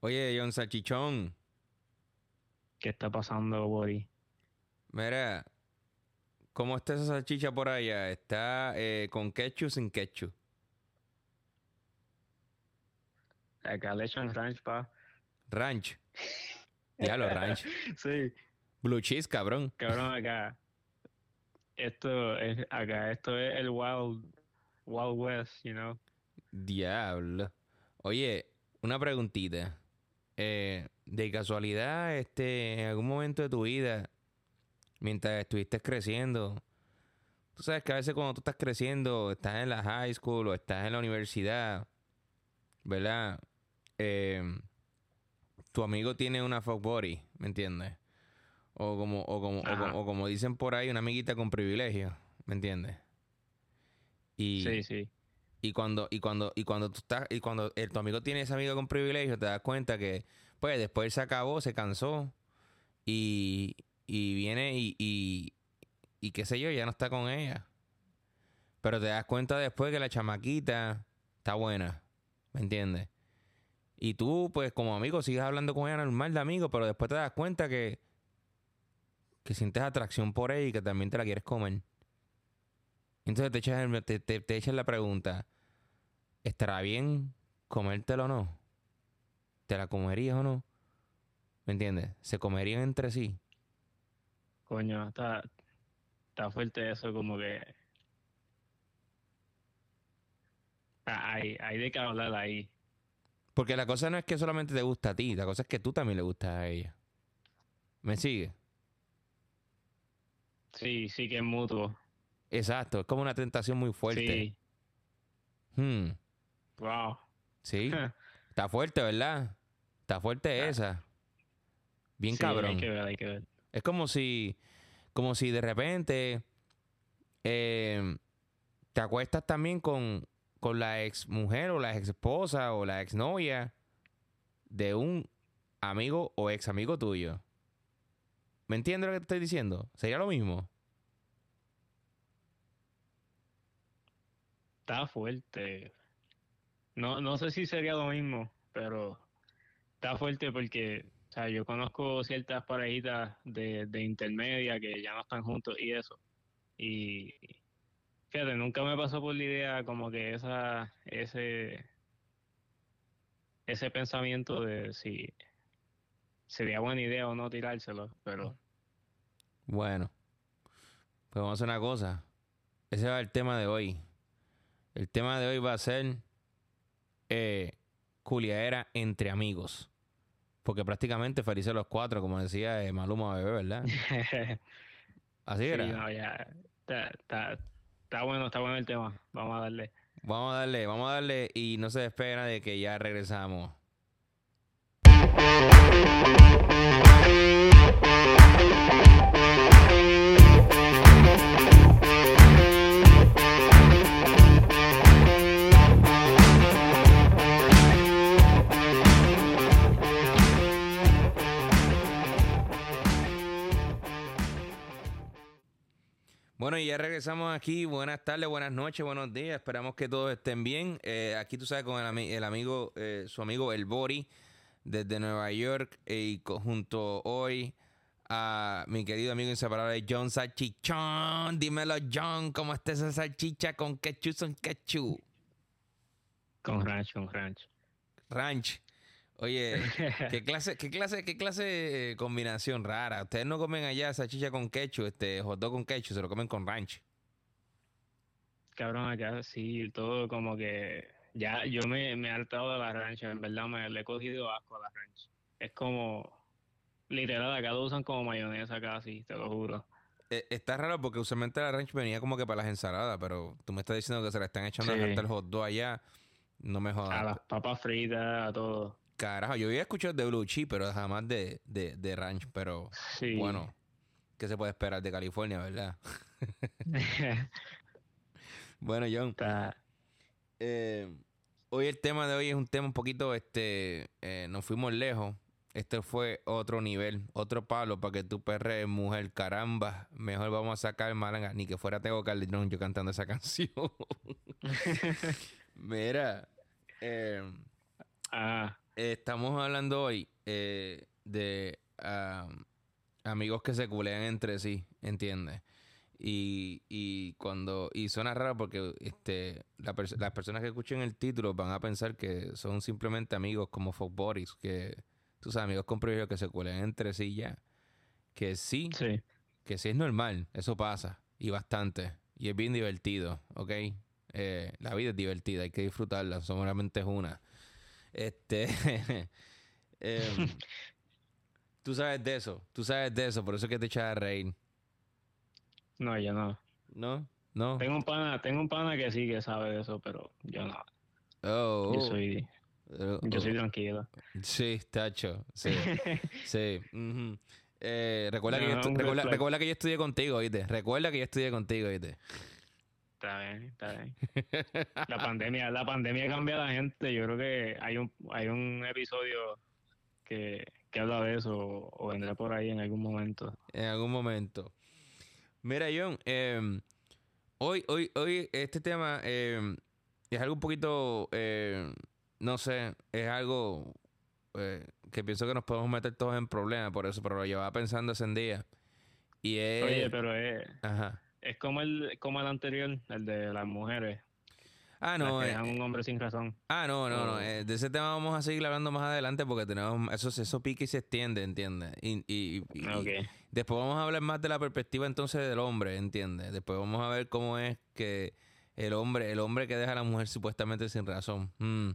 Oye, John Salchichón, ¿Qué está pasando, Bori? mira, ¿cómo está esa salchicha por allá? ¿Está eh, con ketchup sin ketchup? Acá le echan ranch, pa. Ranch. Ya lo ranch. Sí, Blue cheese, cabrón. cabrón, acá. Esto es, acá, esto es el Wild, Wild West, you know. Diablo. Oye, una preguntita. Eh, de casualidad, este, en algún momento de tu vida, mientras estuviste creciendo, tú sabes que a veces cuando tú estás creciendo, estás en la high school o estás en la universidad, ¿verdad? Eh, tu amigo tiene una fuck body, ¿me entiendes? O como, o como, o Ajá. como, o como dicen por ahí, una amiguita con privilegio, ¿me entiendes? Y, Sí, sí. Y cuando, y cuando, y cuando tú estás, y cuando el- tu amigo tiene ese amigo con privilegio, te das cuenta que, pues, después se acabó, se cansó, y, y viene y, y, qué sé yo, ya no está con ella. Pero te das cuenta después que la chamaquita está buena, ¿me entiendes? Y tú, pues, como amigo, sigues hablando con ella normal de amigo, pero después te das cuenta que, que sientes atracción por ella y que también te la quieres comer. Entonces te echas, el- te, te- te echas la pregunta, ¿estará bien comértelo o no? ¿Te la comerías o no? ¿Me entiendes? ¿Se comerían entre sí? Coño, está, está fuerte eso, como que. Ah, Hay, hay de qué hablar ahí. Porque la cosa no es que solamente te gusta a ti, la cosa es que tú también le gustas a ella. ¿Me sigue? Sí, sí que es mutuo. Exacto, es como una tentación muy fuerte. Sí, Hmm, wow. sí, está fuerte, ¿verdad? Está fuerte Ah. esa. Bien Sí, cabrón. Hay que ver, hay que ver. Es como si, como si de repente eh, te acuestas también con, con la ex mujer o la ex esposa o la ex novia de un amigo o ex amigo tuyo. ¿Me entiendes lo que te estoy diciendo? Sería lo mismo. Está fuerte. No, no sé si sería lo mismo, pero está fuerte porque, o sea, yo conozco ciertas parejitas de, de intermedia que ya no están juntos y eso. Y fíjate, nunca me pasó por la idea como que esa, ese, ese pensamiento de si sería buena idea o no tirárselo, pero Bueno, pues vamos a hacer una cosa. Ese va el tema de hoy. El tema de hoy va a ser eh, culiadera entre amigos. Porque prácticamente felices los cuatro, como decía eh, Maluma Bebé, ¿verdad? Así sí, era. no, ya, está, está, está bueno, está bueno el tema. Vamos a darle. Vamos a darle, vamos a darle y no se despega de que ya regresamos. Bueno, y ya regresamos aquí. Buenas tardes, buenas noches, buenos días. Esperamos que todos estén bien. Eh, aquí tú sabes con el, ami- el amigo, eh, su amigo El Bori, desde Nueva York, eh, y junto hoy a mi querido amigo inseparable John Salchichón. Dímelo, John, ¿cómo está esa salchicha con ketchup son ketchup? Con ranch, con ranch. Ranch. Oye, ¿qué clase, qué clase, qué clase de combinación rara? Ustedes no comen allá salchicha con ketchup, este hot dog con ketchup, se lo comen con ranch. Cabrón, acá sí, todo como que ya yo me, me he hartado de la ranch, en verdad me le he cogido asco a la ranch. Es como, literal, acá lo usan como mayonesa casi, te lo juro. Eh, está raro porque usualmente la ranch venía como que para las ensaladas, pero tú me estás diciendo que se la están echando Sí. hasta el hot dog allá. No me A jodas. las papas fritas, a todo. Carajo, yo había escuchado de blue cheese, pero jamás de, de, de ranch. Pero Sí. bueno, ¿qué se puede esperar de California, verdad? bueno, John, eh, hoy el tema de hoy es un tema un poquito, este, eh, nos fuimos lejos. Este fue otro nivel, otro palo para que tú perres, mujer, caramba. Mejor vamos a sacar malanga, ni que fuera Tego Calderón yo cantando esa canción. Mira, eh, ah, estamos hablando hoy eh, de amigos que se culean entre sí, ¿entiendes? Y, y cuando y suena raro porque este las personas que escuchen el título van a pensar que son simplemente amigos como folk bodies que sabes amigos con privilegio que se culean entre sí ya que sí, sí que sí es normal eso pasa y bastante y es bien divertido ¿ok? Eh, la vida es divertida hay que disfrutarla solamente es una este em, tú sabes de eso tú sabes de eso por eso es que te echas a reír no, yo no. ¿No? No. Tengo un pana, tengo un pana que sí que sabe de eso, pero yo no. Oh. Yo soy yo soy oh. tranquilo. Sí, tacho. Sí. sí. eh, recuerda, que yo recuerda, recuerda, que yo estudié contigo, ¿oíste? Recuerda que yo estudié contigo, ¿oíste? Está bien, está bien. La pandemia, la pandemia cambia a la gente. Yo creo que hay un, hay un episodio que, que habla de eso o vendrá por ahí en algún momento. En algún momento. Mira, John, em, hoy, hoy, hoy este tema em, es algo un poquito, em, no sé, es algo eh, que pienso que nos podemos meter todos en problemas por eso, pero lo llevaba pensando ese día. Y es... Oye, pero es, es como el, como el anterior, el de las mujeres. Ah, no. Es eh, un hombre sin razón. Ah, no, no, no. Eh, de ese tema vamos a seguir hablando más adelante porque tenemos. Eso, eso pica y se extiende, ¿entiendes? Y, y, después vamos a hablar más de la perspectiva entonces del hombre, ¿entiendes? Después vamos a ver cómo es que el hombre, el hombre que deja a la mujer supuestamente sin razón. Mm,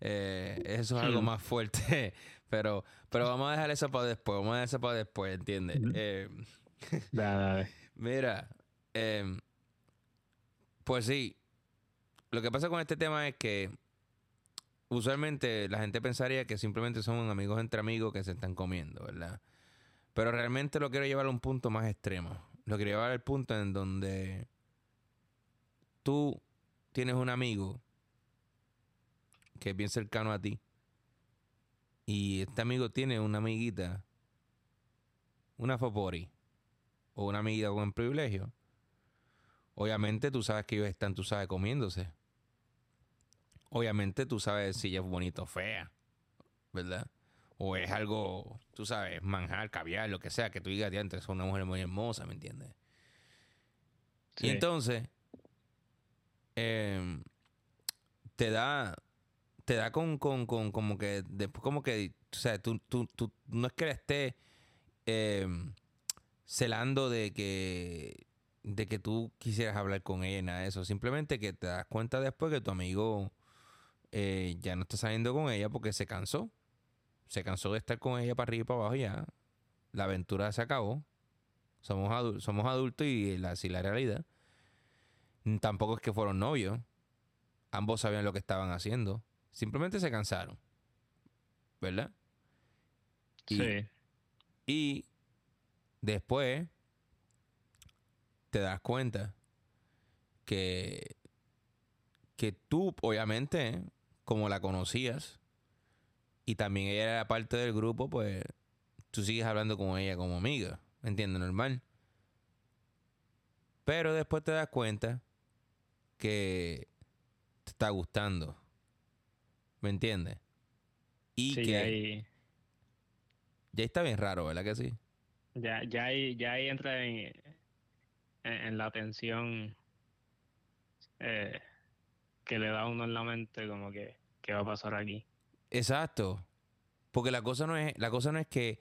eh, eso es algo hmm. más fuerte. pero, pero vamos a dejar eso para después. Vamos a dejar eso para después, ¿entiendes? Eh, Mira, pues sí lo que pasa con este tema es que usualmente la gente pensaría que simplemente son amigos entre amigos que se están comiendo, ¿verdad? Pero realmente lo quiero llevar a un punto más extremo. Lo quiero llevar al punto en donde tú tienes un amigo que es bien cercano a ti y este amigo tiene una amiguita, una fopori o una amiguita con privilegio Obviamente tú sabes que ellos están, tú sabes, comiéndose. Obviamente tú sabes si ella es bonita o fea, ¿verdad? O es algo, tú sabes, manjar, caviar, lo que sea, que tú digas, antes es una mujer muy hermosa, ¿me entiendes? Y entonces, em, te da, te da con, con, con, como que, después como que, o sea, tú, tú, tú no es que le estés em, celando de que de que tú quisieras hablar con ella, nada de eso. Simplemente que te das cuenta después que tu amigo eh, ya no está saliendo con ella porque se cansó. Se cansó de estar con ella para arriba y para abajo ya. La aventura se acabó. Somos, adultos, somos adultos y así la realidad. Tampoco es que fueron novios. Ambos sabían lo que estaban haciendo. Simplemente se cansaron. ¿Verdad? sí. Y después te das cuenta que, que tú, obviamente, como la conocías, y también ella era parte del grupo, pues tú sigues hablando con ella como amiga, ¿me entiendes? Normal. Pero después te das cuenta que te está gustando. ¿Me entiendes? Y que ahí... ya está bien raro, ¿verdad que sí? Ya, ya ahí, ya ahí entra en, en, la atención eh, que le da uno en la mente, como que, ¿qué va a pasar aquí? Exacto. Porque la cosa no es, la cosa no es que,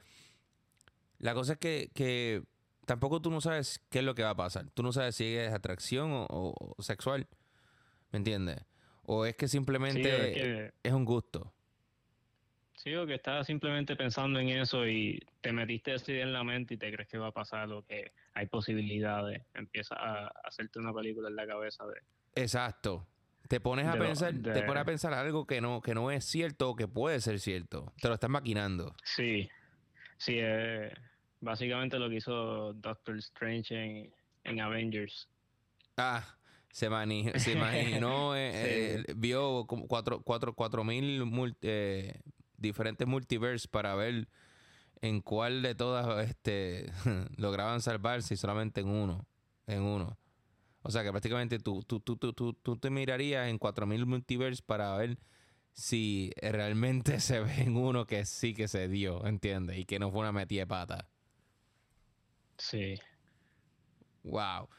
la cosa es que, que tampoco tú no sabes qué es lo que va a pasar. Tú no sabes si es atracción o, sexual. ¿Me entiendes? O es que simplemente es un gusto. Sí, o que estás simplemente pensando en eso y te metiste así en la mente y te crees que va a pasar o que hay posibilidades. Empiezas a hacerte una película en la cabeza de... Exacto. Te pones a pensar, te pones a pensar algo que no, que no es cierto o que puede ser cierto. Te lo estás maquinando. Sí. Sí, eh, básicamente lo que hizo Doctor Strange en, Avengers. Ah, se, se imaginó, eh, eh, vio cuatro, cuatro, cuatro mil diferentes multiverse para ver en cuál de todas este, lograban salvarse y solamente en uno. En uno. O sea que prácticamente tú, tú, tú, tú, tú, te mirarías en 4000 multiverse para ver si realmente se ve en uno que sí que se dio, ¿entiendes? Y que no fue una metida de pata. Sí. Wow.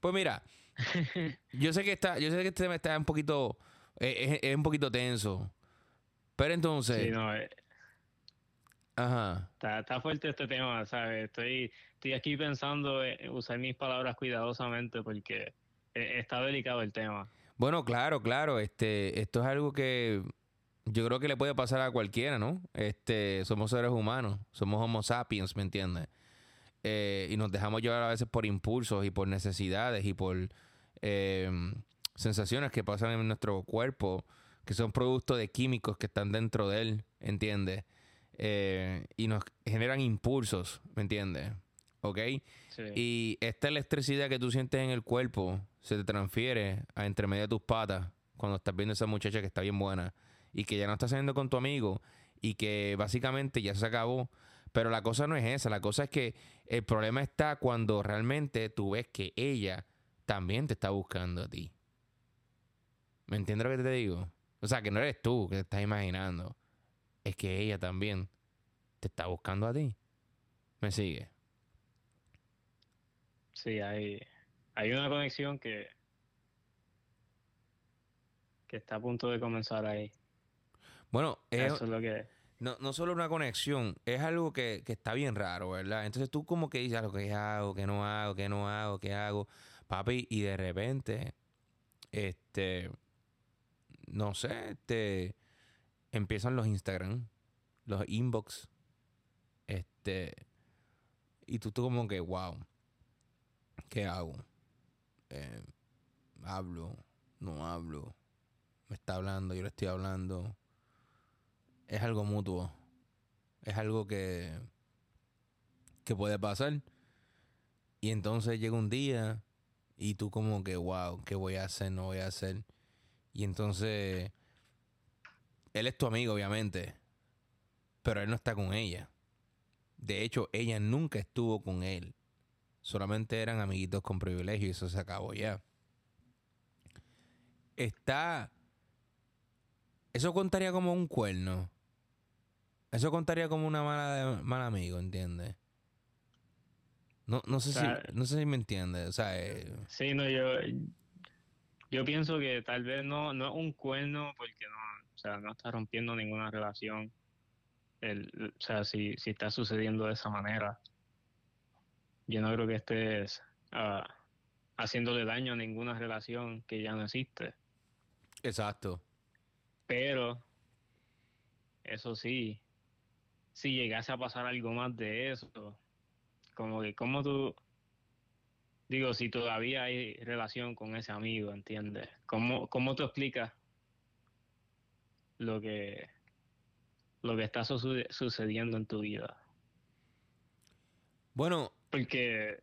Pues mira, yo sé que está, yo sé que este tema está un poquito, eh, es, un poquito tenso. Pero entonces. Sí, no, eh, Ajá. Está, está, fuerte este tema, ¿sabes? Estoy, estoy aquí pensando en usar mis palabras cuidadosamente porque eh, está delicado el tema. Bueno, claro, claro. Este, esto es algo que yo creo que le puede pasar a cualquiera, ¿no? Este, somos seres humanos, somos homo sapiens, ¿me entiendes? Eh, y nos dejamos llevar a veces por impulsos y por necesidades y por em, sensaciones que pasan en nuestro cuerpo, que son productos de químicos que están dentro de él, ¿entiendes? Eh, y nos generan impulsos, ¿me entiendes? ¿Ok? Y esta electricidad que tú sientes en el cuerpo se te transfiere a entre medio de tus patas cuando estás viendo a esa muchacha que está bien buena y que ya no está saliendo con tu amigo y que básicamente ya se acabó. Pero la cosa no es esa, la cosa es que el problema está cuando realmente tú ves que ella también te está buscando a ti. ¿Me entiendes lo que te digo? O sea, que no eres tú que te estás imaginando es que ella también te está buscando a ti. ¿Me sigue? Sí, hay, hay una conexión que, que está a punto de comenzar ahí. Bueno, es, Eso es lo que... No, no solo una conexión, es algo que, que está bien raro, ¿verdad? Entonces tú como que dices, lo que hago, que no hago, que no hago, que hago, papi, y de repente, este, no sé, este, empiezan los Instagram, los inbox, este, y tú, tú como que, wow, ¿qué hago? Eh, hablo, no hablo, me está hablando, yo le estoy hablando. Es algo mutuo. Es algo que, que puede pasar. Y entonces llega un día y tú como que, wow, ¿qué voy a hacer? No voy a hacer. Y entonces él es tu amigo, obviamente, pero él no está con ella. De hecho, ella nunca estuvo con él. Solamente eran amiguitos con privilegio y eso se acabó ya. Está... Eso contaría como un cuerno. Eso contaría como una mala mal amigo, ¿entiendes? No, no sé si no sé si me entiendes, o sea, eh, sí, no yo yo pienso que tal vez no no es un cuerno porque no sea, no está rompiendo ninguna relación. El, o sea, si, si está sucediendo de esa manera, yo no creo que estés uh, haciéndole daño a ninguna relación que ya no existe. Exacto. Pero, eso sí, si llegase a pasar algo más de eso, como que, como tú, digo, si todavía hay relación con ese amigo, ¿entiendes? ¿Cómo, cómo tú explicas lo que lo que está sucediendo en tu vida. Bueno, porque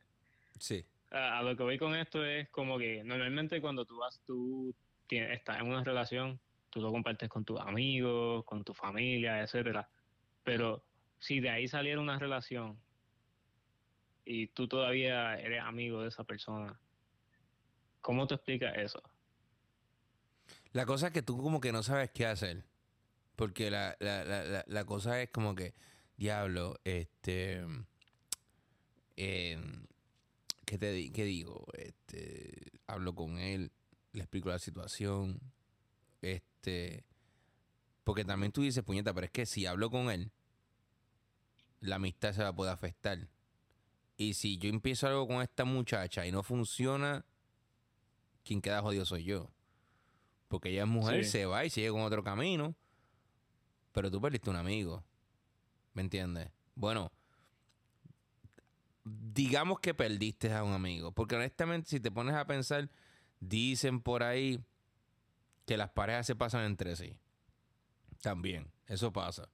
sí. A, lo que voy con esto es como que normalmente cuando tú vas, tú tienes, estás en una relación, tú lo compartes con tus amigos, con tu familia, etcétera. Pero si de ahí saliera una relación y tú todavía eres amigo de esa persona, ¿cómo te explicas eso? La cosa es que tú como que no sabes qué hacer. Porque la, la, la, la cosa es como que, diablo, este... Em, ¿qué, te, ¿Qué digo? Este, hablo con él, le explico la situación. Este... Porque también tú dices, puñeta, pero es que si hablo con él, la amistad se va a poder afectar. Y si yo empiezo algo con esta muchacha y no funciona, quien queda jodido soy yo. Porque ella es mujer, se va y sigue con otro camino. Pero tú perdiste un amigo. ¿Me entiendes? Bueno, digamos que perdiste a un amigo. Porque honestamente, si te pones a pensar, dicen por ahí que las parejas se pasan entre sí. También, eso pasa.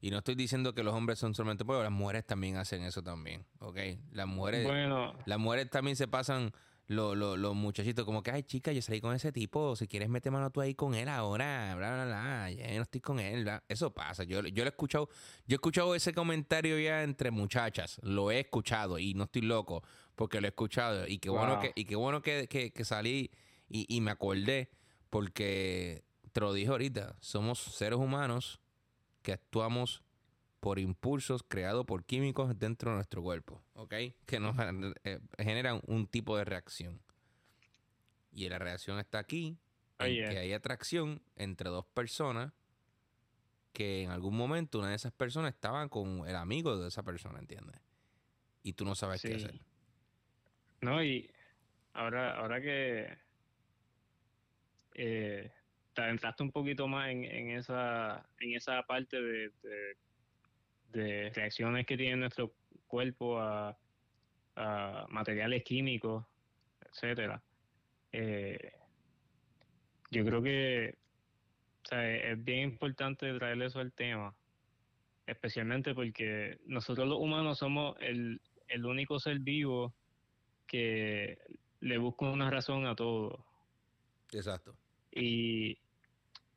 Y no estoy diciendo que los hombres son solamente porque las mujeres también hacen eso también, ¿ok? Las mujeres, bueno. las mujeres también se pasan los, los, muchachitos, como que, ay, chica, yo salí con ese tipo, si quieres meter mano tú ahí con él ahora, bla, bla, bla, ya no estoy con él, eso pasa. Yo, yo lo he escuchado, yo he escuchado ese comentario ya entre muchachas, lo he escuchado y no estoy loco porque lo he escuchado y qué bueno que, y qué bueno que, que, salí y, y me acordé porque te lo dije ahorita, somos seres humanos que actuamos por impulsos creados por químicos dentro de nuestro cuerpo, ¿ok? Que nos eh, generan un tipo de reacción. Y la reacción está aquí, en que hay atracción entre dos personas que en algún momento una de esas personas estaba con el amigo de esa persona, ¿entiendes? Y tú no sabes qué hacer. No, y ahora, ahora que eh, te entraste un poquito más en, esa, en esa parte de, de, reacciones que tiene nuestro cuerpo a, materiales químicos, etcétera. Eh, yo creo que es bien importante traer eso al tema, especialmente porque nosotros los humanos somos el, el único ser vivo que le busca una razón a todo. Exacto. Y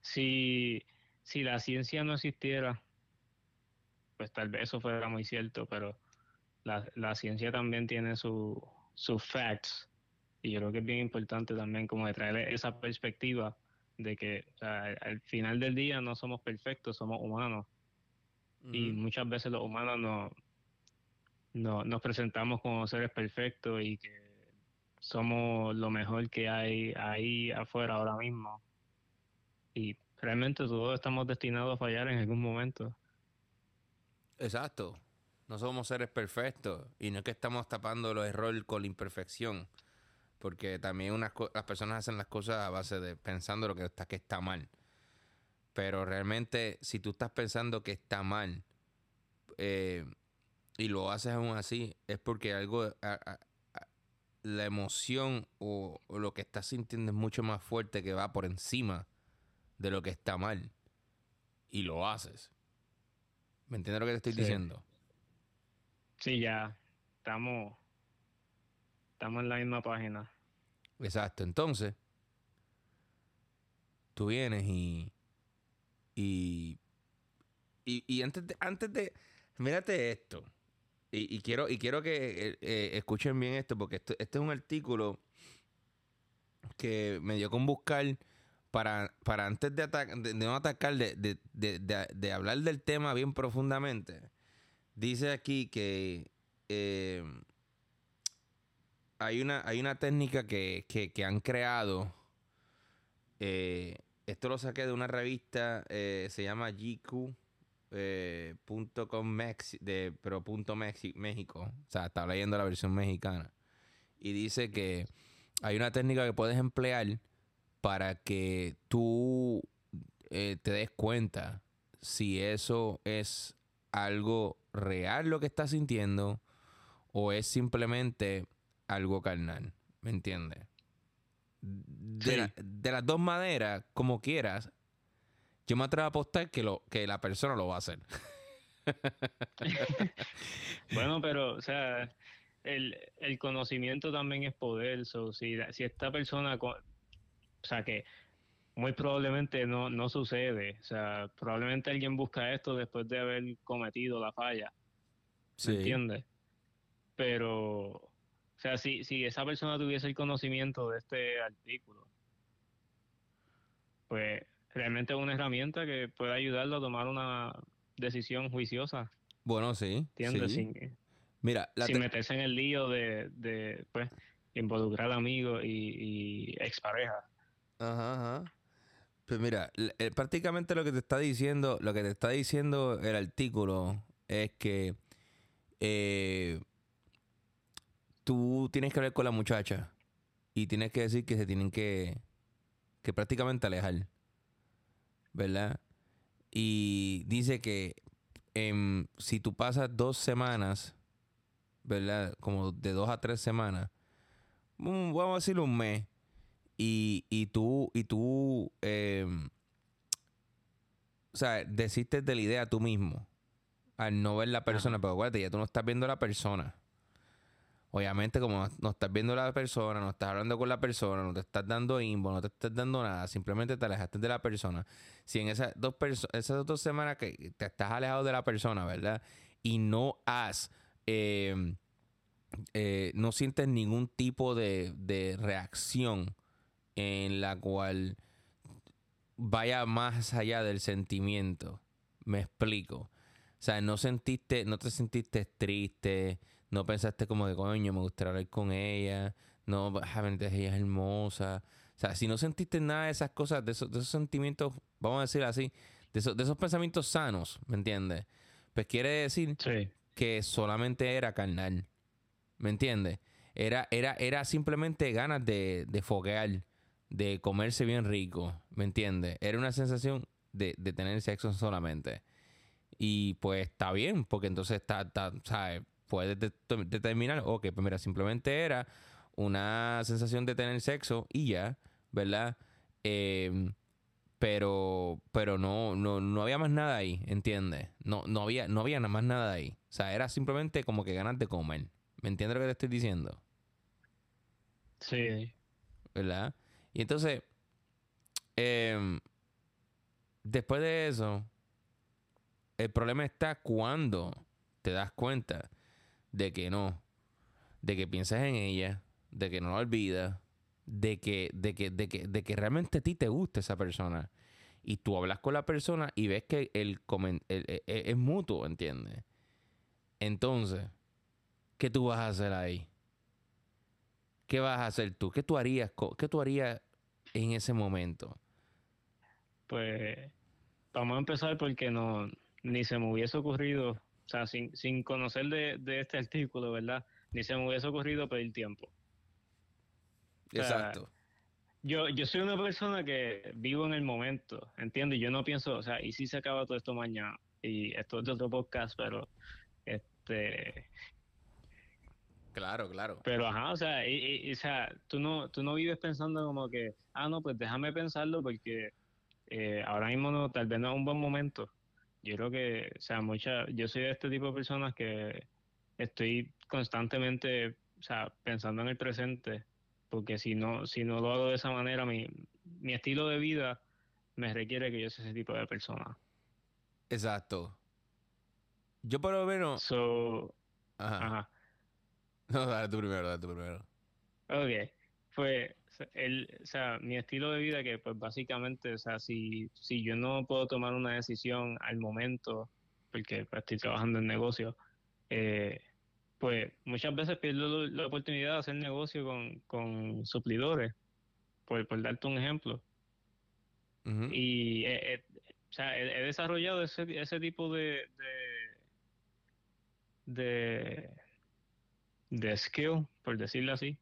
si, si la ciencia no existiera, pues tal vez eso fuera muy cierto, pero la, la ciencia también tiene sus facts. Y yo creo que es bien importante también como de traer esa perspectiva de que al final del día no somos perfectos, somos humanos. Y muchas veces los humanos no, no, nos presentamos como seres perfectos y que somos lo mejor que hay ahí afuera ahora mismo. Y realmente todos estamos destinados a fallar en algún momento. Exacto. No somos seres perfectos y no es que estamos tapando los errores con la imperfección, porque también unas las personas hacen las cosas a base de pensando lo que está que está mal. Pero realmente si tú estás pensando que está mal eh, y lo haces aún así, es porque algo la emoción o, lo que estás sintiendo es mucho más fuerte que va por encima de lo que está mal. Y lo haces. ¿Me entiendes lo que te estoy diciendo? Sí, ya. Estamos. Estamos en la misma página. Exacto. Entonces, tú vienes y. Y. Y, antes de. Antes de. Mírate esto. Y, quiero, y quiero que eh, eh, escuchen bien esto, porque este es un artículo que me dio con buscar para, para antes de, de, no atacar, de, de, hablar del tema bien profundamente. Dice aquí que eh, hay, una, hay una técnica que, han creado. esto lo saqué de una revista, se llama GQ eh, punto com de, pero punto México. O sea, está leyendo la versión mexicana. Y dice que hay una técnica que puedes emplear para que tú eh, te des cuenta si eso es algo real lo que estás sintiendo o es simplemente algo carnal. ¿Me entiendes? De, de, las dos maneras, como quieras, yo me atrevo a apostar que, lo, que la persona lo va a hacer. bueno, pero, o sea, el, conocimiento también es poder. si, si esta persona, o sea, que muy probablemente no, no sucede. O sea, probablemente alguien busca esto después de haber cometido la falla. ¿Se entiende? Pero, o sea, si, si esa persona tuviese el conocimiento de este artículo, pues realmente es una herramienta que puede ayudarlo a tomar una decisión juiciosa. Bueno, sí. ¿Entiendes? Sin, Mira, sin meterse en el lío de, de pues, involucrar amigos y, y expareja. Ajá, ajá. Pues mira, eh, prácticamente lo que te está diciendo, lo que te está diciendo el artículo es que eh, tú tienes que hablar con la muchacha y tienes que decir que se tienen que, que prácticamente alejar. ¿verdad? Y dice que em, si tú pasas dos semanas, ¿verdad? Como de dos a tres semanas, vamos a decir un mes, y, y tú, y tú, em, o sea, desistes de la idea tú mismo al no ver la persona, pero acuérdate, ya tú no estás viendo la persona. Obviamente, como no estás viendo a la persona, no estás hablando con la persona, no te estás dando inbo, no te estás dando nada, simplemente te alejaste de la persona. Si en esas dos, esas dos semanas que te estás alejado de la persona, ¿verdad? Y no has, em, eh, no sientes ningún tipo de, reacción en la cual vaya más allá del sentimiento. Me explico. O sea, no sentiste, no te sentiste triste, no pensaste como de coño, me gustaría hablar con ella, no, ella es hermosa. O sea, si no sentiste nada de esas cosas, de esos, de esos sentimientos, vamos a decir así, de esos, de esos pensamientos sanos, ¿me entiendes? Pues quiere decir que solamente era carnal. ¿Me entiendes? Era, era, era simplemente ganas de, de foguear, de comerse bien rico. ¿Me entiendes? Era una sensación de, de tener sexo solamente. Y pues está bien, porque entonces está, está ¿sabes? Puedes determinar, ok, pues mira, simplemente era una sensación de tener sexo y ya, ¿verdad? Eh, pero pero no, no, no había más nada ahí, ¿entiendes? No, no, había, no había más nada ahí. O sea, era simplemente como que ganas de comer. ¿Me entiendes lo que te estoy diciendo? Sí. ¿Verdad? Y entonces, em, después de eso, el problema está cuando te das cuenta de que no, de que piensas en ella, de que no la olvidas, de que, de que, de que, de que realmente a ti te gusta esa persona. Y tú hablas con la persona y ves que el, e, e, es mutuo, ¿entiendes? Entonces, ¿qué tú vas a hacer ahí? ¿Qué vas a hacer tú? ¿Qué tú harías, qué tú harías en ese momento? Pues vamos a empezar porque no ni se me hubiese ocurrido, o sea, sin, sin conocer de, de este artículo, ¿verdad? Ni se me hubiese ocurrido pedir tiempo. Exacto. yo, yo soy una persona que vivo en el momento, ¿entiendes? Yo no pienso, o sea, y si se acaba todo esto mañana, y esto es de otro podcast, pero este Claro, claro. Pero ajá, o sea, y, o sea, tú no, tú no vives pensando como que, ah, no, pues déjame pensarlo porque eh, ahora mismo no, tal vez no es un buen momento. Yo creo que, o sea, mucha, yo soy de este tipo de personas que estoy constantemente, o sea, pensando en el presente porque si no, si no lo hago de esa manera, mi, mi estilo de vida me requiere que yo sea ese tipo de persona. Exacto. Yo por lo menos... So, ajá. No, dale tú primero, dale tú primero. Ok. Pues, el, o sea, mi estilo de vida que pues básicamente, o sea, si, si yo no puedo tomar una decisión al momento, porque pues, estoy trabajando en negocio, eh, pues muchas veces pierdo la oportunidad de hacer negocio con, suplidores, por, por, darte un ejemplo. Y he, desarrollado ese, ese tipo de, de, de, skill, por decirlo así.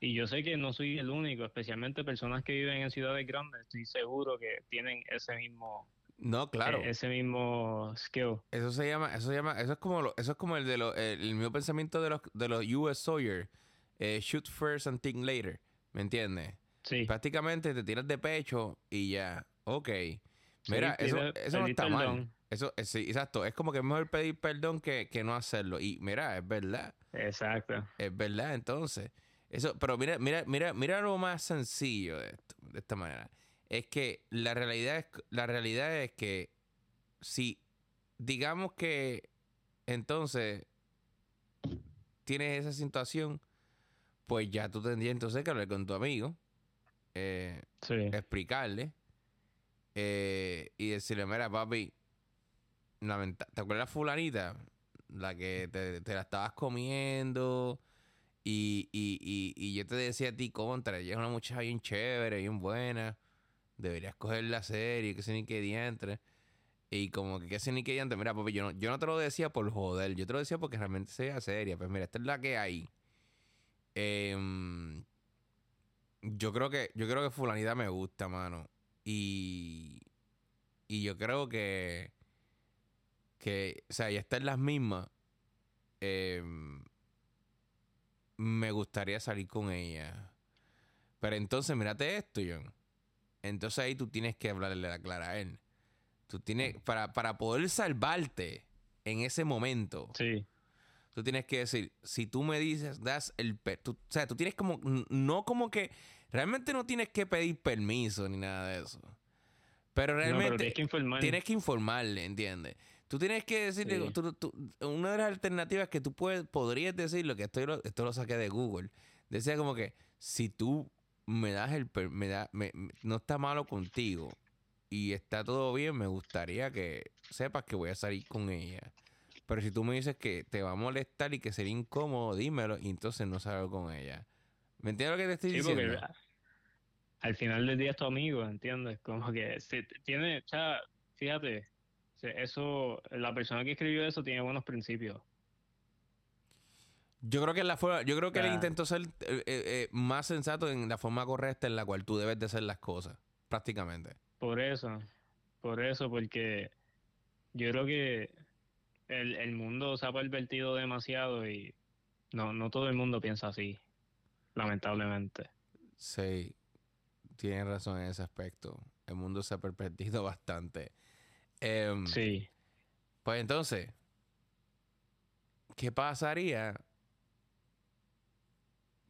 Y yo sé que no soy el único, especialmente personas que viven en ciudades grandes, estoy seguro que tienen ese mismo no, claro. E-, ese mismo skill. Eso se llama, eso se llama, eso es como lo, eso es como el de los, el, mismo pensamiento de los, de los US Sawyer. Eh, shoot first and think later. ¿Me entiendes? Sí. Prácticamente te tiras de pecho y ya. Ok. Mira, eso, eso no está mal. Eso, eh, sí, exacto. Es como que es mejor pedir perdón que, que no hacerlo. Y mira, es verdad. Exacto. Es verdad, entonces. Eso, pero mira, mira, mira, mira lo más sencillo de esto, de esta manera es que la realidad es, la realidad es que si digamos que entonces tienes esa situación, pues ya tú tendrías entonces que hablar con tu amigo, eh, explicarle eh, y decirle, mira papi, ¿te acuerdas fulanita? La que te, la estabas comiendo y, y, y, y, yo te decía a ti contra, ella es una muchacha bien chévere, bien buena deberías coger la serie, que se ni que diantre. Y como que que se ni que diantre, mira, papi, yo no, yo no te lo decía por joder, yo te lo decía porque realmente sea seria. Pues mira, esta es la que hay. Em, yo creo que, yo creo que fulanita me gusta, mano. Y, y yo creo que, que, o sea, ya está en las mismas. Em, me gustaría salir con ella. Pero entonces, mírate esto, John. Entonces ahí tú tienes que hablarle la clara a él. Tú tienes, para, para poder salvarte en ese momento. Sí. Tú tienes que decir, si tú me dices, das el... o sea, tú tienes como, no como que, realmente no tienes que pedir permiso ni nada de eso. Pero realmente tienes, que tienes que informarle, ¿entiendes? Tú tienes que decirle, una de las alternativas que tú puedes, podrías decirlo, que esto, esto lo saqué de Google, decía como que si tú me das el me da no está malo contigo y está todo bien, me gustaría que sepas que voy a salir con ella. Pero si tú me dices que te va a molestar y que sería incómodo, dímelo y entonces no salgo con ella. ¿Me entiendes lo que te estoy diciendo? al final del día es tu amigo, ¿entiendes? Como que se, tiene, o sea, fíjate, eso, la persona que escribió eso tiene buenos principios. Yo creo que la forma, yo creo que él intentó ser eh, eh, eh, más sensato en la forma correcta en la cual tú debes de hacer las cosas, prácticamente. Por eso, por eso, porque yo creo que el, el mundo se ha pervertido demasiado y no, no todo el mundo piensa así, lamentablemente. Sí, tienes razón en ese aspecto. El mundo se ha pervertido bastante. Em, sí. Pues entonces, ¿qué pasaría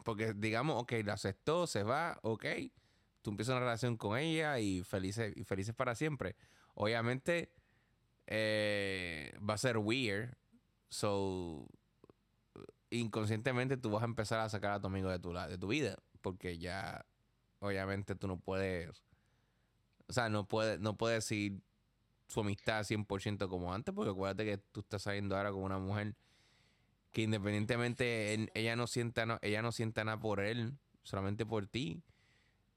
porque digamos, ok, la aceptó, se va, ok, tú empiezas una relación con ella y felices, y felices para siempre. Obviamente eh, va a ser weird, so inconscientemente tú vas a empezar a sacar a tu amigo de tu, de tu vida, porque ya obviamente tú no puedes, o sea, no puedes, no puedes decir su amistad 100% como antes, porque acuérdate que tú estás saliendo ahora con una mujer que independientemente ella no sienta ella no sienta nada por él, solamente por ti,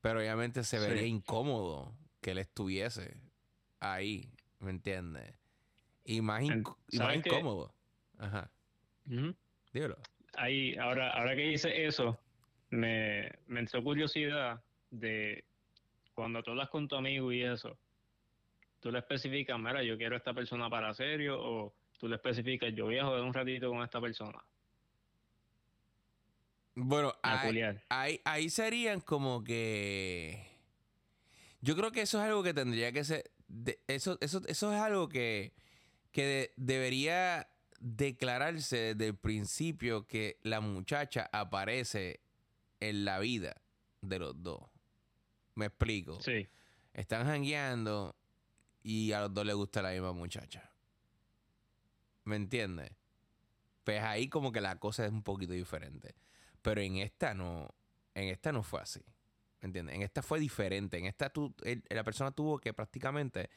pero obviamente se vería incómodo que él estuviese ahí, ¿me entiendes? Y más, incómodo. Ajá. Dígalo. Ahí, ahora, ahora que dice eso, me, me entró curiosidad de cuando tú hablas con tu amigo y eso, tú le especificas, mira, yo quiero a esta persona para serio o tú le especificas, yo voy a joder un ratito con esta persona. Bueno, ahí, ahí, serían como que... Yo creo que eso es algo que tendría que ser... eso, eso, eso es algo que, que debería declararse desde el principio que la muchacha aparece en la vida de los dos. Me explico. Sí. Están jangueando y a los dos les gusta la misma muchacha. ¿Me entiendes? Pues ahí como que la cosa es un poquito diferente. Pero en esta no, en esta no fue así. ¿Me entiendes? En esta fue diferente. En esta la persona tuvo que prácticamente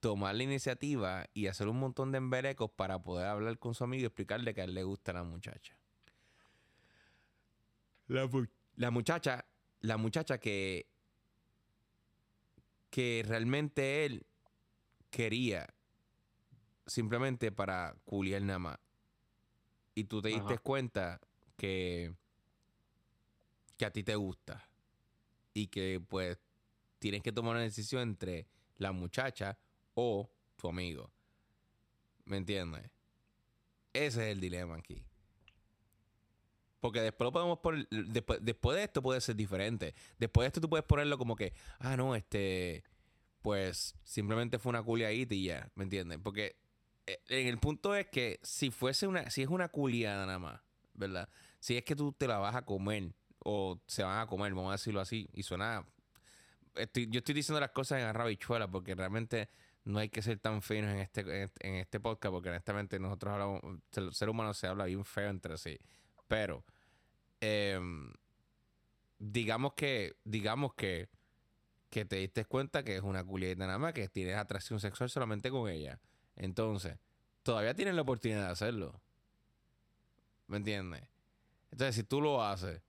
tomar la iniciativa y hacer un montón de emberecos para poder hablar con su amigo y explicarle que a él le gusta la muchacha. La, la muchacha, la muchacha que que realmente él quería simplemente para culiar nada más. Y tú te diste cuenta que, que a ti te gusta. Y que pues tienes que tomar una decisión entre la muchacha o tu amigo. ¿Me entiendes? Ese es el dilema aquí. Porque después lo podemos poner. Después, después de esto puede ser diferente. Después de esto tú puedes ponerlo como que. Ah, no, este. Pues simplemente fue una culiadita y ya. ¿Me entiendes? Porque eh, en el punto es que si fuese una, si es una culiada nada más, ¿verdad? Si es que tú te la vas a comer o se van a comer, vamos a decirlo así, y suena, yo estoy diciendo las cosas en arrabichuela porque realmente no hay que ser tan finos en este, en este podcast porque honestamente nosotros hablamos, el ser humano se habla bien feo entre sí, pero em, digamos que, digamos que que te diste cuenta que es una culiada nada más, que tienes atracción sexual solamente con ella entonces, todavía tienes la oportunidad de hacerlo. ¿Me entiendes? Entonces, si tú lo haces,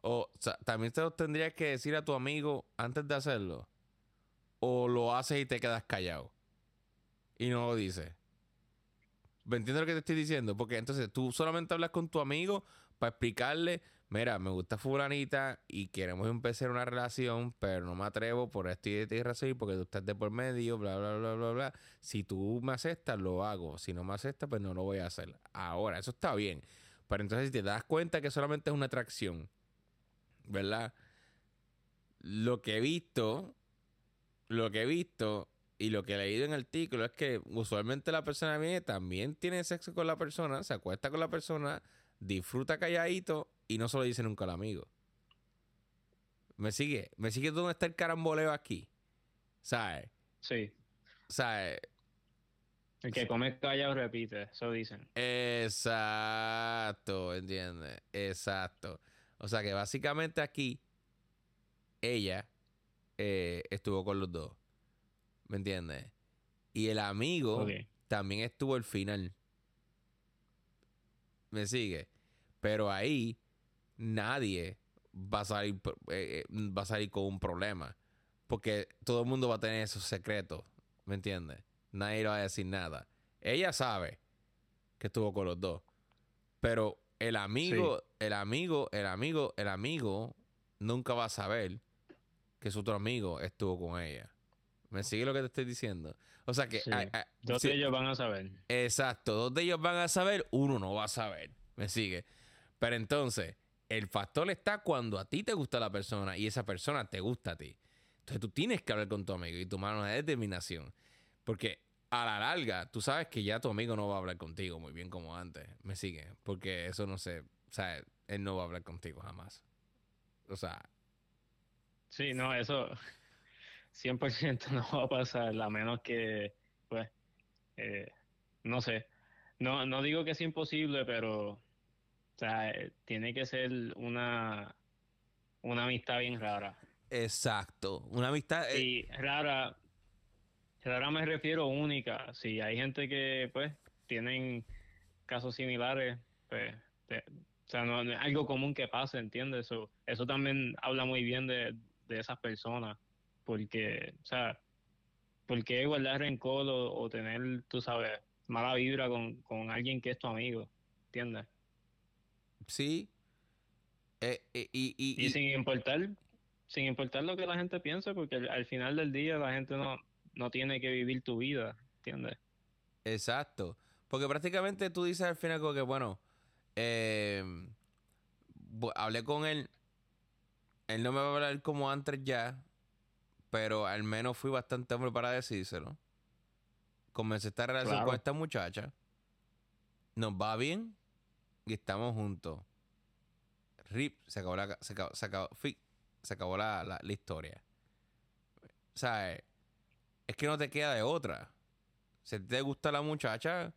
o, también te lo tendrías que decir a tu amigo antes de hacerlo, o lo haces y te quedas callado y no lo dices. ¿Me entiendes lo que te estoy diciendo? Porque entonces tú solamente hablas con tu amigo para explicarle mira, me gusta fulanita y queremos empezar una relación, pero no me atrevo por esto y de razón porque tú estás de por medio, bla, bla, bla, bla, bla. Si tú me aceptas, lo hago. Si no me aceptas, pues no lo voy a hacer. Ahora, eso está bien. Pero entonces si te das cuenta que solamente es una atracción, ¿verdad? Lo que he visto, lo que he visto y lo que he leído en el artículo es que usualmente la persona viene, también tiene sexo con la persona, se acuesta con la persona, disfruta calladito y no se lo dice nunca al amigo. ¿Me sigue? ¿Me sigue dónde está el caramboleo aquí? ¿Sabes? Sí. ¿Sabes? El que come callado repite, eso dicen. Exacto, ¿entiendes? Exacto. O sea que básicamente aquí ella eh, estuvo con los dos. ¿Me entiendes? Y el amigo también estuvo al final. ¿Me sigue? Pero ahí nadie va a salir, eh, eh, va a salir con un problema. Porque todo el mundo va a tener esos secretos. ¿Me entiendes? Nadie le va a decir nada. Ella sabe que estuvo con los dos. Pero el amigo, el amigo, el amigo, el amigo nunca va a saber que su otro amigo estuvo con ella. ¿Me sigue lo que te estoy diciendo? O sea que... Sí. ay, Dos sí, de ellos van a saber. Exacto, dos de ellos van a saber, uno no va a saber. ¿Me sigue? Pero entonces, el factor está cuando a ti te gusta la persona y esa persona te gusta a ti. Entonces tú tienes que hablar con tu amigo y tomar una determinación. Porque a la larga, tú sabes que ya tu amigo no va a hablar contigo muy bien como antes. ¿Me sigue? Porque eso no sé, o sea, él no va a hablar contigo jamás. O sea, Sí, no, eso 100% no va a pasar, a menos que, pues, eh, no sé. No, no digo que es imposible, pero, sea, eh, tiene que ser una, una amistad bien rara. exacto. Una amistad... eh, Y rara, rara me refiero única. Si hay gente que, pues, tienen casos similares, pues, te- o sea, no, no es algo común que pase, ¿entiendes? Eso, eso también habla muy bien de, de esas personas, porque, o sea, ¿por qué guardar rencor o, o tener, tú sabes, mala vibra con, con alguien que es tu amigo? ¿Entiendes? Sí. Eh, eh, y, y- Y y- sin importar, sin importar lo que la gente piense, porque al, al final del día la gente no, no tiene que vivir tu vida, ¿entiendes? Exacto. Porque prácticamente tú dices al final como que, bueno, eh, hablé con él, él no me va a hablar como antes ya, pero al menos fui bastante hombre para decírselo. Comencé esta relación Claro. con esta muchacha, nos va bien y estamos juntos. Rip, se acabó la, se acabó, se acabó, se acabó la, la- la historia. O sea, eh, es que no te queda de otra. Si te gusta la muchacha,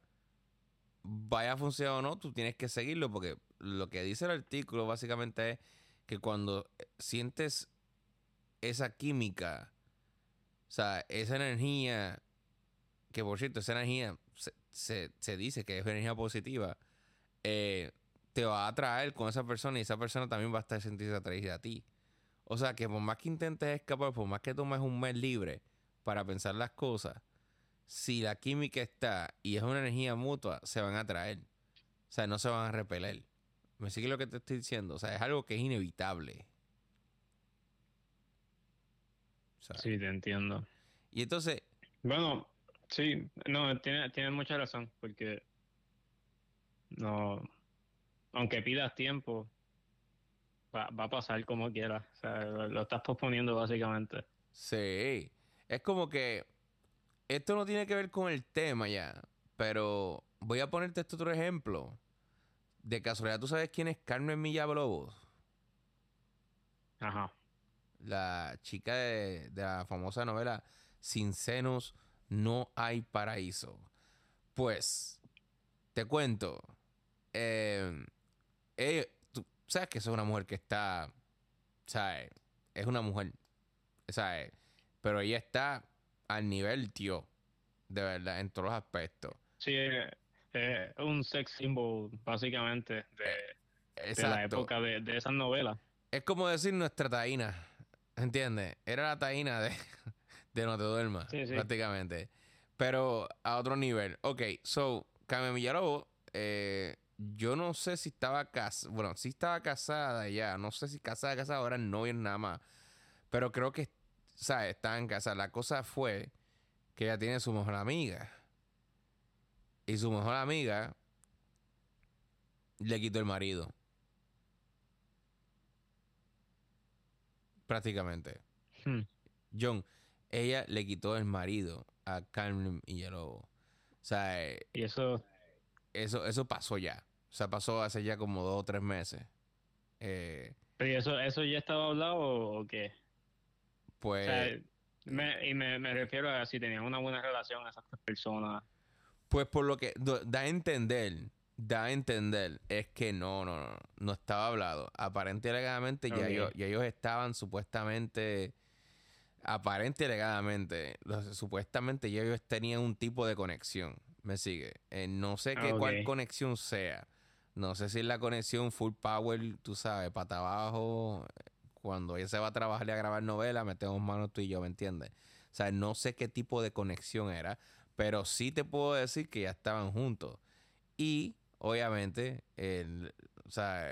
vaya a funcionar o no, tú tienes que seguirlo porque lo que dice el artículo básicamente es que cuando eh, sientes esa química, o sea, esa energía, que por cierto, esa energía se, se- se dice que es energía positiva, eh, te va a atraer con esa persona y esa persona también va a estar sentirse atraída a ti. O sea, que por más que intentes escapar, por más que tomes un mes libre para pensar las cosas, si la química está y es una energía mutua, se van a atraer. O sea, no se van a repeler. ¿Me sigue lo que te estoy diciendo? O sea, es algo que es inevitable. O sea, Sí, te entiendo. Y entonces, Bueno, sí, no, tiene, tiene mucha razón, porque no, aunque pidas tiempo, va, va a pasar como quieras. O sea, lo, lo estás posponiendo básicamente. sí. Es como que esto no tiene que ver con el tema ya, pero voy a ponerte este otro ejemplo. De casualidad, ¿tú sabes quién es Carmen Millablobos? Ajá. la chica de, de la famosa novela Sin senos no hay paraíso. Pues, te cuento, eh, ella- tú sabes que es una mujer que está, ¿sabes? Es una mujer, ¿sabes? Pero ella está al nivel, tío, de verdad, en todos los aspectos. Sí, es un sex symbol, básicamente, de, de la época de, de esas novelas. Es como decir nuestra taína, ¿entiendes? Era la taína de, de No Te Duermas, Sí, sí. prácticamente. Pero a otro nivel. Ok, so, Carmen Villalobos, eh, yo no sé si estaba casada, bueno, sí estaba casada ya, no sé si casada, casada, ahora novia nada más. Pero creo que, ¿sabes? Estaba en casa. La cosa fue que ella tiene su mejor amiga. Y su mejor amiga le quitó el marido. Prácticamente. Hmm. John, ella le quitó el marido a Carmen Villalobos. O sea, Y eso, eso, eso pasó ya. O sea, pasó hace ya como dos o tres meses. Eh, pero ¿y eso, eso ya estaba hablado o, o qué? O pues, sea, me, y me, me refiero a si tenían una buena relación esas tres personas. pues por lo que da a entender, da a entender, es que no, no, no, no estaba hablado. Aparente y alegadamente ya, ellos, ya ellos estaban supuestamente aparente y alegadamente, supuestamente ellos tenían un tipo de conexión. Me sigue. Eh, no sé qué cuál conexión sea. No sé si es la conexión full power, tú sabes, para abajo. Cuando ella se va a trabajar y a grabar novela, metemos manos tú y yo, ¿me entiendes? O sea, no sé qué tipo de conexión era, pero sí te puedo decir que ya estaban juntos. Y, obviamente, el, o sea,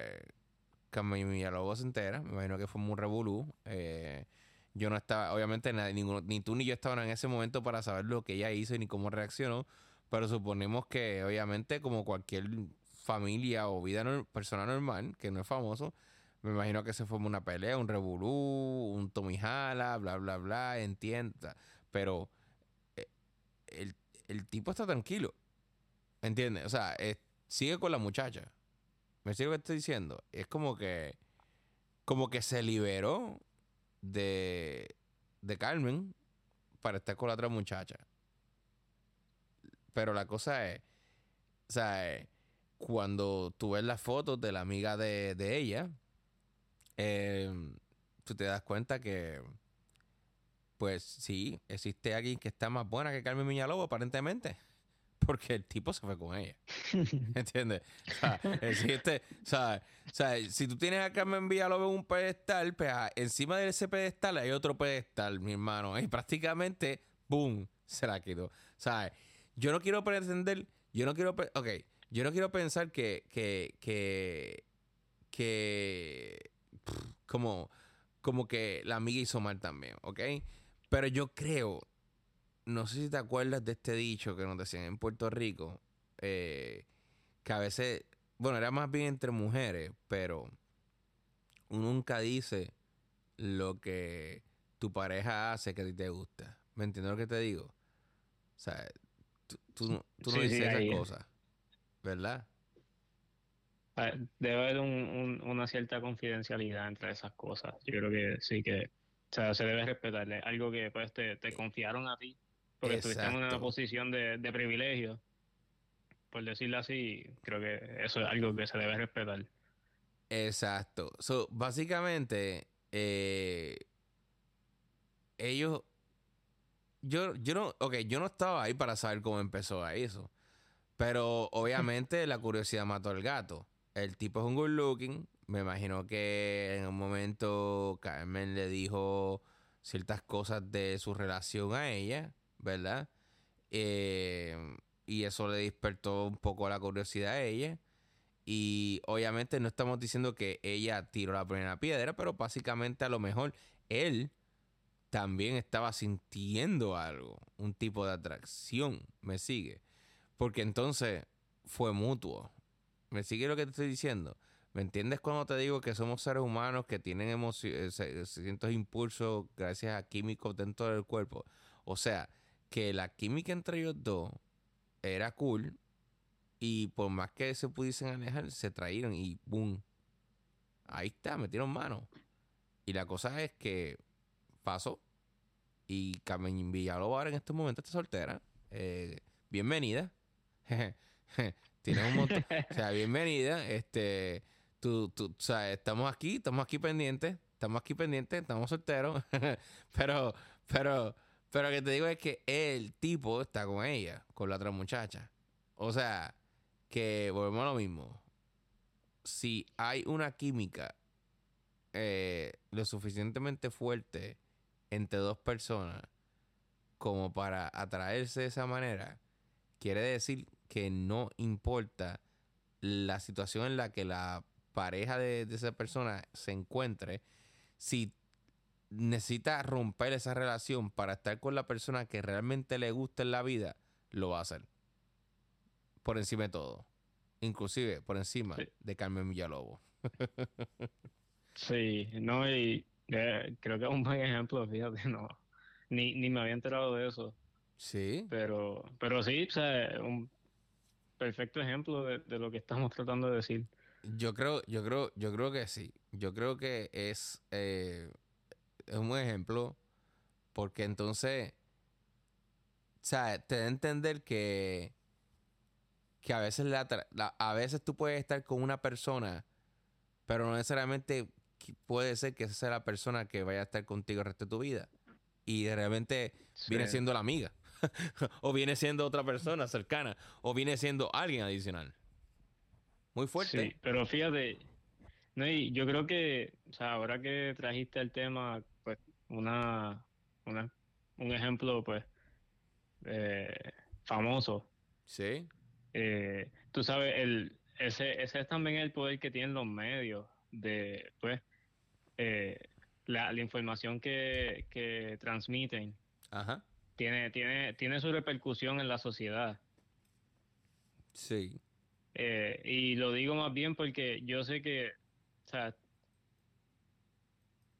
Villalobos se entera, me imagino que fue muy revolú. Eh, yo no estaba, obviamente, ni tú ni yo estaban en ese momento para saber lo que ella hizo ni cómo reaccionó, pero suponemos que, obviamente, como cualquier familia o vida persona normal, que no es famoso, me imagino que se formó una pelea, un revolú, un tomijala, bla, bla, bla, entienda. Pero eh, el, tipo está tranquilo. ¿Entiendes? O sea, sigue con la muchacha. ¿Me sigue lo que estoy diciendo? Es como que. Como que se liberó de. de Carmen para estar con la otra muchacha. Pero la cosa es. O sea, cuando tú ves las fotos de la amiga de, de ella eh, tú te das cuenta que, pues sí, existe alguien que está más buena que Carmen Miñalobo, aparentemente. Porque el tipo se fue con ella. ¿Entiendes? O sea, existe, o sea, o sea, si tú tienes a Carmen Villalobos en un pedestal, pues encima de ese pedestal hay otro pedestal, mi hermano. Y prácticamente, ¡boom! Se la quitó. O sea, yo no quiero pretender, yo no quiero, ok, yo no quiero pensar que, que, que, que como, como que la amiga hizo mal también, ¿ok? Pero yo creo, no sé si te acuerdas de este dicho que nos decían en Puerto Rico, eh, que a veces, bueno, era más bien entre mujeres, pero uno nunca dice lo que tu pareja hace que a ti te gusta. ¿Me entiendes lo que te digo? O sea, tú, no dices esas cosas, ¿verdad? Debe haber una cierta confidencialidad entre esas cosas. Yo creo que sí que o sea, se debe respetarle. Algo que pues te, confiaron a ti porque estuviste en una posición de, privilegio. Por decirlo así, creo que eso es algo que se debe respetar. Exacto. So, básicamente, eh, ellos. Yo, yo no. Ok, yo no estaba ahí para saber cómo empezó a eso. Pero obviamente la curiosidad mató al gato el tipo es un good looking. Me imagino que en un momento Carmen le dijo ciertas cosas de su relación a ella, ¿verdad? Eh, y eso le despertó un poco la curiosidad a ella. Y obviamente no estamos diciendo que ella tiró la primera piedra, pero básicamente a lo mejor él también estaba sintiendo algo, un tipo de atracción, me sigue. Porque entonces fue mutuo. ¿Me sigue lo que te estoy diciendo? ¿Me entiendes cuando te digo que somos seres humanos que tienen emociones, eh, ciertos impulsos gracias a químicos dentro del cuerpo? O sea, que la química entre ellos dos era cool y por más que se pudiesen alejar, se trajeron y ¡boom! Ahí está, metieron mano. Y la cosa es que pasó y Carmen Villalobos en este momento está soltera. Eh, bienvenida. Tienes un montón. o sea, bienvenida. Este, tú, tú, o sea, estamos aquí, estamos aquí pendientes, estamos aquí pendientes, estamos solteros. pero, pero, pero lo que te digo es que el tipo está con ella, con la otra muchacha. O sea, que volvemos a lo mismo. Si hay una química eh, lo suficientemente fuerte entre dos personas como para atraerse de esa manera, quiere decir que no importa la situación en la que la pareja de, esa persona se encuentre, si necesita romper esa relación para estar con la persona que realmente le gusta en la vida, lo va a hacer. Por encima de todo. Inclusive por encima de Carmen Villalobos. sí, no, y eh, creo que es un buen ejemplo, fíjate, no. Ni, ni me había enterado de eso. Sí. Pero, pero sí, o sea, un, perfecto ejemplo de, lo que estamos tratando de decir. Yo creo, yo creo, yo creo que sí. Yo creo que es, eh, es un ejemplo porque entonces, o sea, te da a entender que, que a veces la, a veces tú puedes estar con una persona, pero no necesariamente puede ser que esa sea la persona que vaya a estar contigo el resto de tu vida. y de repente viene siendo la amiga. o viene siendo otra persona cercana. O viene siendo alguien adicional. Muy fuerte. Sí, pero fíjate, no, y yo creo que, o sea, ahora que trajiste el tema, pues, una, una un ejemplo, pues, eh, famoso. Sí. Eh, tú sabes, el, ese, ese es también el poder que tienen los medios de, pues, eh, la, la, información que, que transmiten. Ajá. Tiene, tiene, tiene su repercusión en la sociedad. Sí. Eh, y lo digo más bien porque yo sé que, o sea,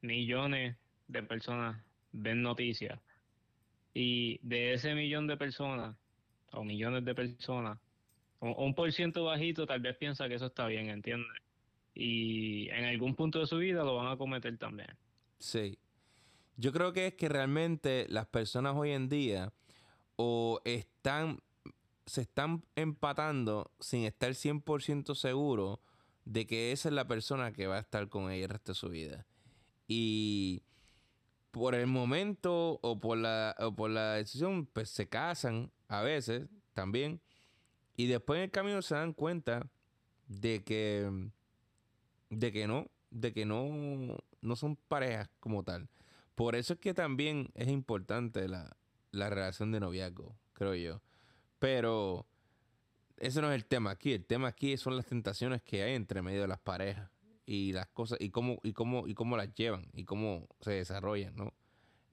millones de personas ven noticias y de ese millón de personas o millones de personas, un por ciento bajito tal vez piensa que eso está bien, ¿entiendes? Y en algún punto de su vida lo van a cometer también. Sí. Yo creo que es que realmente las personas hoy en día o están se están empatando sin estar 100% seguro de que esa es la persona que va a estar con ella el resto de su vida. Y por el momento o por la, o por la decisión, pues se casan a veces también. Y después en el camino se dan cuenta de que, de que no, de que no, no son parejas como tal. Por eso es que también es importante la, la relación de noviazgo, creo yo. Pero ese no es el tema aquí. El tema aquí son las tentaciones que hay entre medio de las parejas y las cosas y cómo y cómo y cómo las llevan y cómo se desarrollan, ¿no?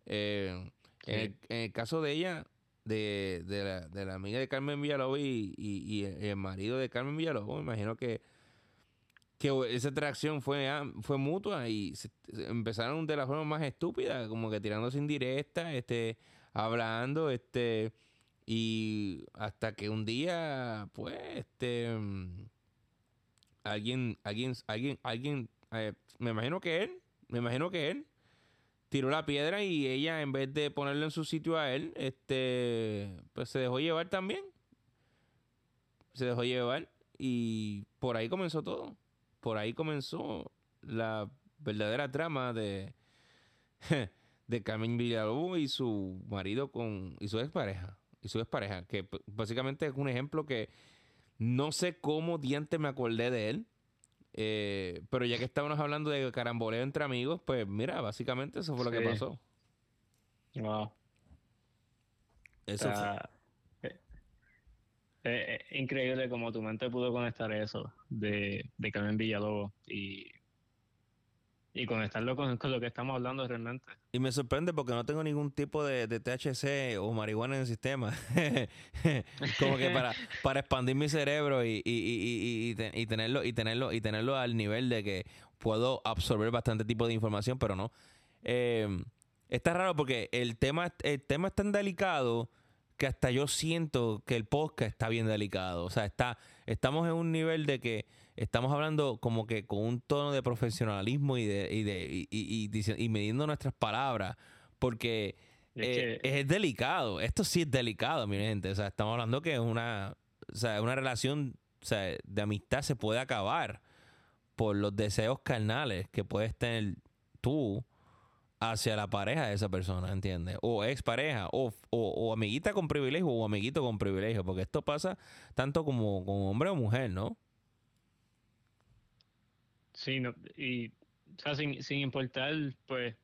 Eh, en, el, caso de ella, de, de, la, de la amiga de Carmen Villalobos y, y, el marido de Carmen Villalobos, me imagino que que esa atracción fue, ah, fue mutua y empezaron de la forma más estúpida, como que tirándose indirectas, este, hablando, este, y hasta que un día, pues, este, alguien, alguien, alguien, alguien, eh, me imagino que él, me imagino que él tiró la piedra y ella, en vez de ponerlo en su sitio a él, este, pues se dejó llevar también. Se dejó llevar y por ahí comenzó todo. Por ahí comenzó la verdadera trama de, de Carmen Villalobos y su marido con, y su expareja y su pareja, que básicamente es un ejemplo que no sé cómo diante me acordé de él, eh, pero ya que estábamos hablando de caramboleo entre amigos, pues mira, básicamente eso fue lo que pasó. Wow. Eso fue. Eh, eh, increíble como tu mente pudo conectar eso de, de Carmen Villalobos y y conectarlo con, lo que estamos hablando realmente. Y me sorprende porque no tengo ningún tipo de, THC o marihuana en el sistema. Como que para, para expandir mi cerebro y, y, y, tenerlo, y tenerlo, y tenerlo al nivel de que puedo absorber bastante tipo de información, pero no. Eh, está raro porque el tema, el tema es tan delicado que hasta yo siento que el podcast está bien delicado. O sea, está, estamos en un nivel de que estamos hablando como que con un tono de profesionalismo y de, y de y, midiendo nuestras palabras, porque eh, es, delicado. Esto sí es delicado, mi gente. O sea, estamos hablando que es una, o sea, una relación de amistad se puede acabar por los deseos carnales que puedes tener tú hacia la pareja de esa persona, ¿entiendes? O expareja, o, o, amiguita con privilegio, o amiguito con privilegio, porque esto pasa tanto como con hombre o mujer, ¿no? Sí, y o sea, sin, sin importar, pues,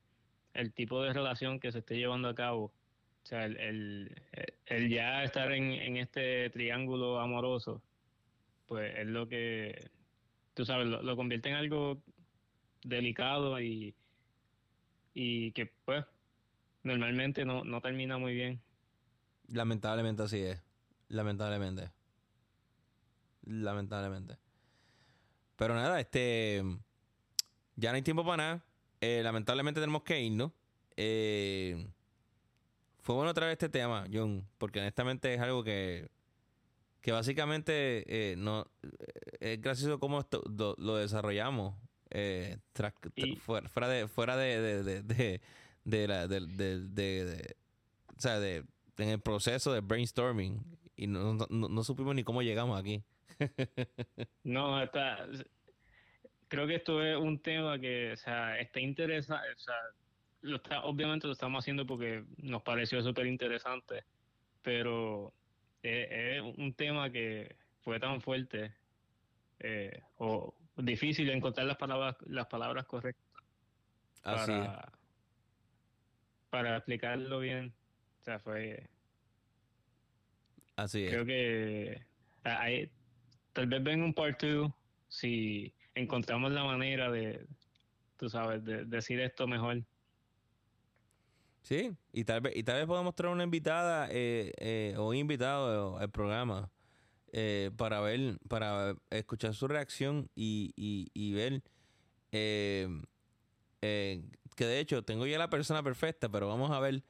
el tipo de relación que se esté llevando a cabo, o sea, el, el, ya estar en, en, este triángulo amoroso, pues es lo que, tú sabes, lo, convierte en algo delicado y, y que, pues, normalmente no, no termina muy bien. Lamentablemente así es. Lamentablemente. Lamentablemente. Pero nada, este. Ya no hay tiempo para nada. Eh, lamentablemente tenemos que irnos. Eh, fue bueno traer este tema, John, porque honestamente es algo que. Que básicamente eh, no es gracioso cómo lo, desarrollamos fuera, de fuera de, de, de, de la de, o sea de en el proceso de brainstorming y no, no, no supimos ni cómo llegamos aquí. No, está, creo que esto es un tema que, o sea, está interesante, o sea, lo está, obviamente lo estamos haciendo porque nos pareció súper interesante, pero es, un tema que fue tan fuerte eh, o difícil encontrar las palabras, las palabras correctas para, para explicarlo bien. O sea, fue... Así es. Creo que hay, tal vez venga un part 2 si encontramos la manera de, tú sabes, de, decir esto mejor. Sí, y tal vez, y tal vez podamos traer una invitada eh, eh, o un invitado al programa eh, para ver, para escuchar su reacción y, y, y ver que de hecho tengo ya la persona perfecta, pero vamos a ver,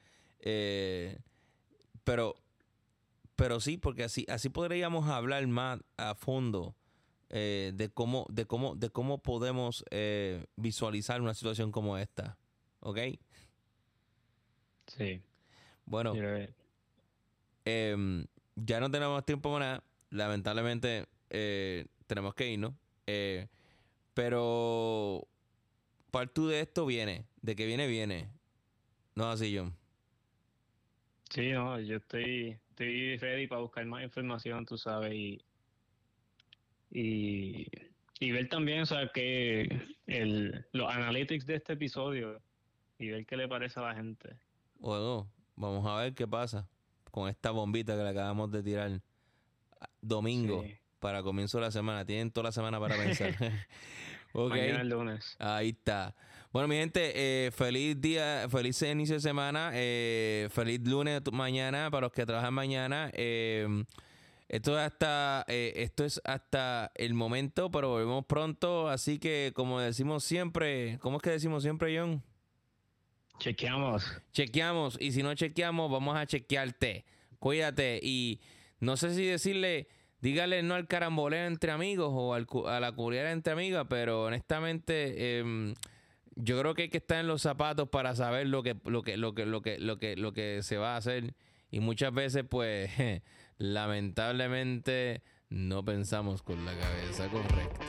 pero, pero sí, porque así, así podríamos hablar más a fondo eh, de cómo, de cómo, de cómo podemos eh, visualizar una situación como esta. ¿Ok? Sí. Bueno. Em, ya no tenemos tiempo para nada. Lamentablemente eh, tenemos que irnos. pero parte de esto viene. De que viene, viene. No así, John. Sí, no, yo estoy, estoy ready para buscar más información, tú sabes, y y, y ver también, o sea, que el, los analytics de este episodio y ver qué le parece a la gente. Bueno, vamos a ver qué pasa con esta bombita que le acabamos de tirar domingo para comienzo de la semana. Tienen toda la semana para pensar. okay. Mañana el lunes. Ahí está. Bueno, mi gente, eh, feliz día, feliz inicio de semana, eh, feliz lunes mañana para los que trabajan mañana. Eh, esto es hasta, eh, esto es hasta el momento, pero volvemos pronto. Así que, como decimos siempre, ¿cómo es que decimos siempre, John? Chequeamos. Chequeamos. Y si no chequeamos, vamos a chequearte. Cuídate. Y no sé si decirle, dígale no al caramboleo entre amigos o a la culiera entre amigas, pero honestamente, em, yo creo que hay que estar en los zapatos para saber lo que, lo que, lo que, lo que, lo que, lo que se va a hacer. Y muchas veces, pues. lamentablemente no pensamos con la cabeza correcta.